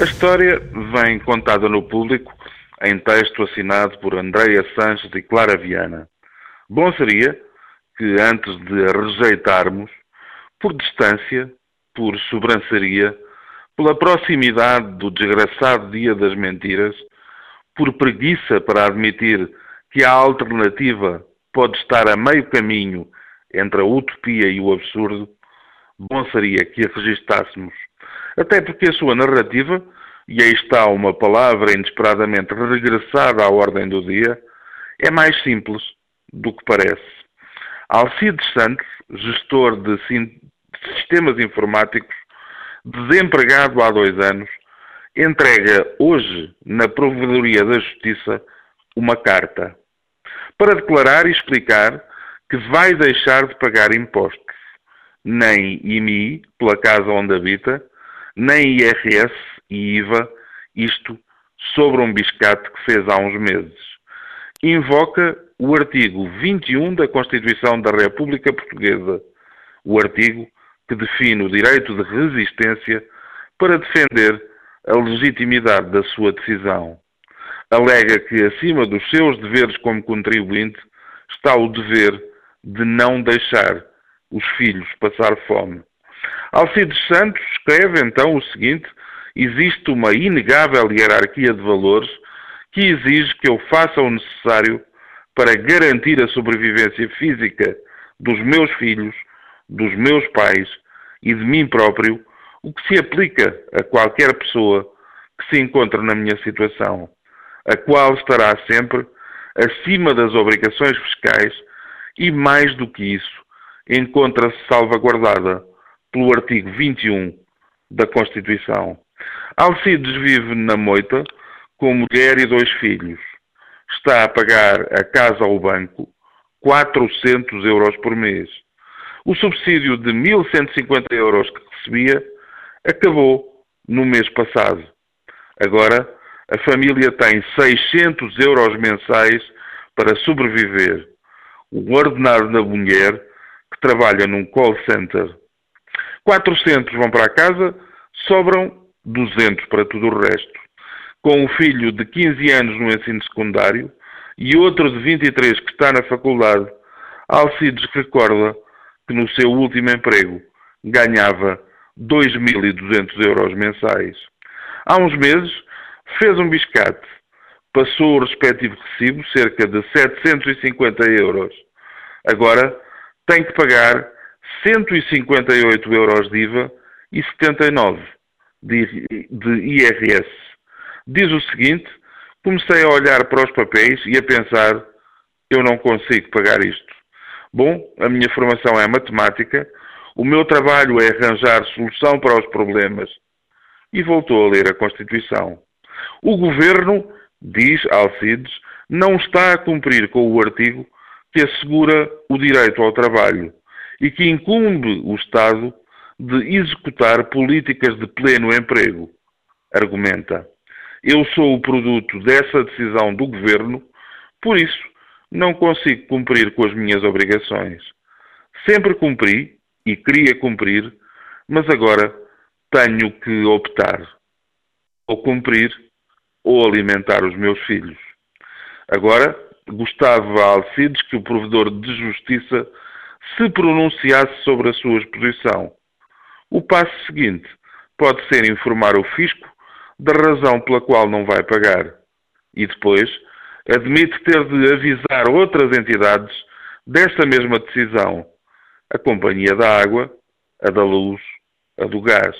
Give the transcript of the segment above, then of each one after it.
A história vem contada no público em texto assinado por Andreia Sanches e Clara Viana. Bom seria que, antes de a rejeitarmos, por distância, por sobrançaria, pela proximidade do desgraçado dia das mentiras, por preguiça para admitir que a alternativa pode estar a meio caminho entre a utopia e o absurdo, bom seria que a registássemos. Até porque a sua narrativa, e aí está uma palavra inesperadamente regressada à ordem do dia, é mais simples do que parece. Alcides Santos, gestor de sistemas informáticos, desempregado há dois anos, entrega hoje na Provedoria da Justiça uma carta para declarar e explicar que vai deixar de pagar impostos, nem IMI pela casa onde habita, nem IRS e IVA, isto sobre um biscate que fez há uns meses. Invoca o artigo 21 da Constituição da República Portuguesa, o artigo que define o direito de resistência para defender a legitimidade da sua decisão. Alega que, acima dos seus deveres como contribuinte, está o dever de não deixar os filhos passar fome. Alcides Santos escreve então o seguinte: existe uma inegável hierarquia de valores que exige que eu faça o necessário para garantir a sobrevivência física dos meus filhos, dos meus pais e de mim próprio, o que se aplica a qualquer pessoa que se encontre na minha situação, a qual estará sempre acima das obrigações fiscais e, mais do que isso, encontra-se salvaguardada pelo artigo 21 da Constituição. Alcides vive na moita com mulher e dois filhos. Está a pagar a casa ao banco 400 euros por mês. O subsídio de 1.150 euros que recebia acabou no mês passado. Agora, a família tem 600 euros mensais para sobreviver. O ordenado da mulher, que trabalha num call center. 400 vão para a casa, sobram 200 para tudo o resto. Com um filho de 15 anos no ensino secundário e outro de 23 que está na faculdade, Alcides recorda que no seu último emprego ganhava 2.200 euros mensais. Há uns meses fez um biscate, passou o respectivo recibo, cerca de 750 euros. Agora tem que pagar 158 euros de IVA e 79 de, de IRS. Diz o seguinte: comecei a olhar para os papéis e a pensar, eu não consigo pagar isto. Bom, a minha formação é matemática, o meu trabalho é arranjar solução para os problemas. E voltou a ler a Constituição. O governo, diz Alcides, não está a cumprir com o artigo que assegura o direito ao trabalho e que incumbe o Estado de executar políticas de pleno emprego. Argumenta. Eu sou o produto dessa decisão do governo, por isso não consigo cumprir com as minhas obrigações. Sempre cumpri e queria cumprir, mas agora tenho que optar. Ou cumprir ou alimentar os meus filhos. Agora, gostava Alcides que o provedor de justiça se pronunciasse sobre a sua exposição. O passo seguinte pode ser informar o fisco da razão pela qual não vai pagar. E depois, admite ter de avisar outras entidades desta mesma decisão, a Companhia da Água, a da Luz, a do Gás.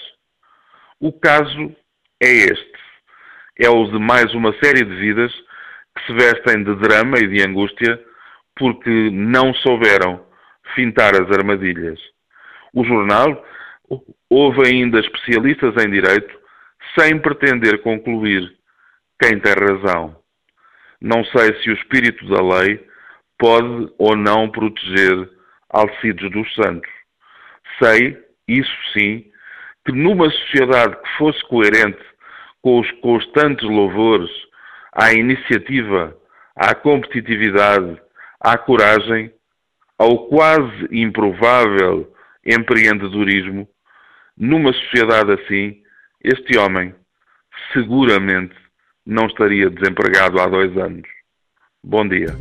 O caso é este. É o de mais uma série de vidas que se vestem de drama e de angústia porque não souberam fintar as armadilhas. O jornal houve ainda especialistas em direito sem pretender concluir quem tem razão. Não sei se o espírito da lei pode ou não proteger Alcides dos Santos. Sei, isso sim, que numa sociedade que fosse coerente com os constantes louvores à iniciativa, à competitividade, à coragem, ao quase improvável empreendedorismo, numa sociedade assim, este homem seguramente não estaria desempregado há dois anos. Bom dia.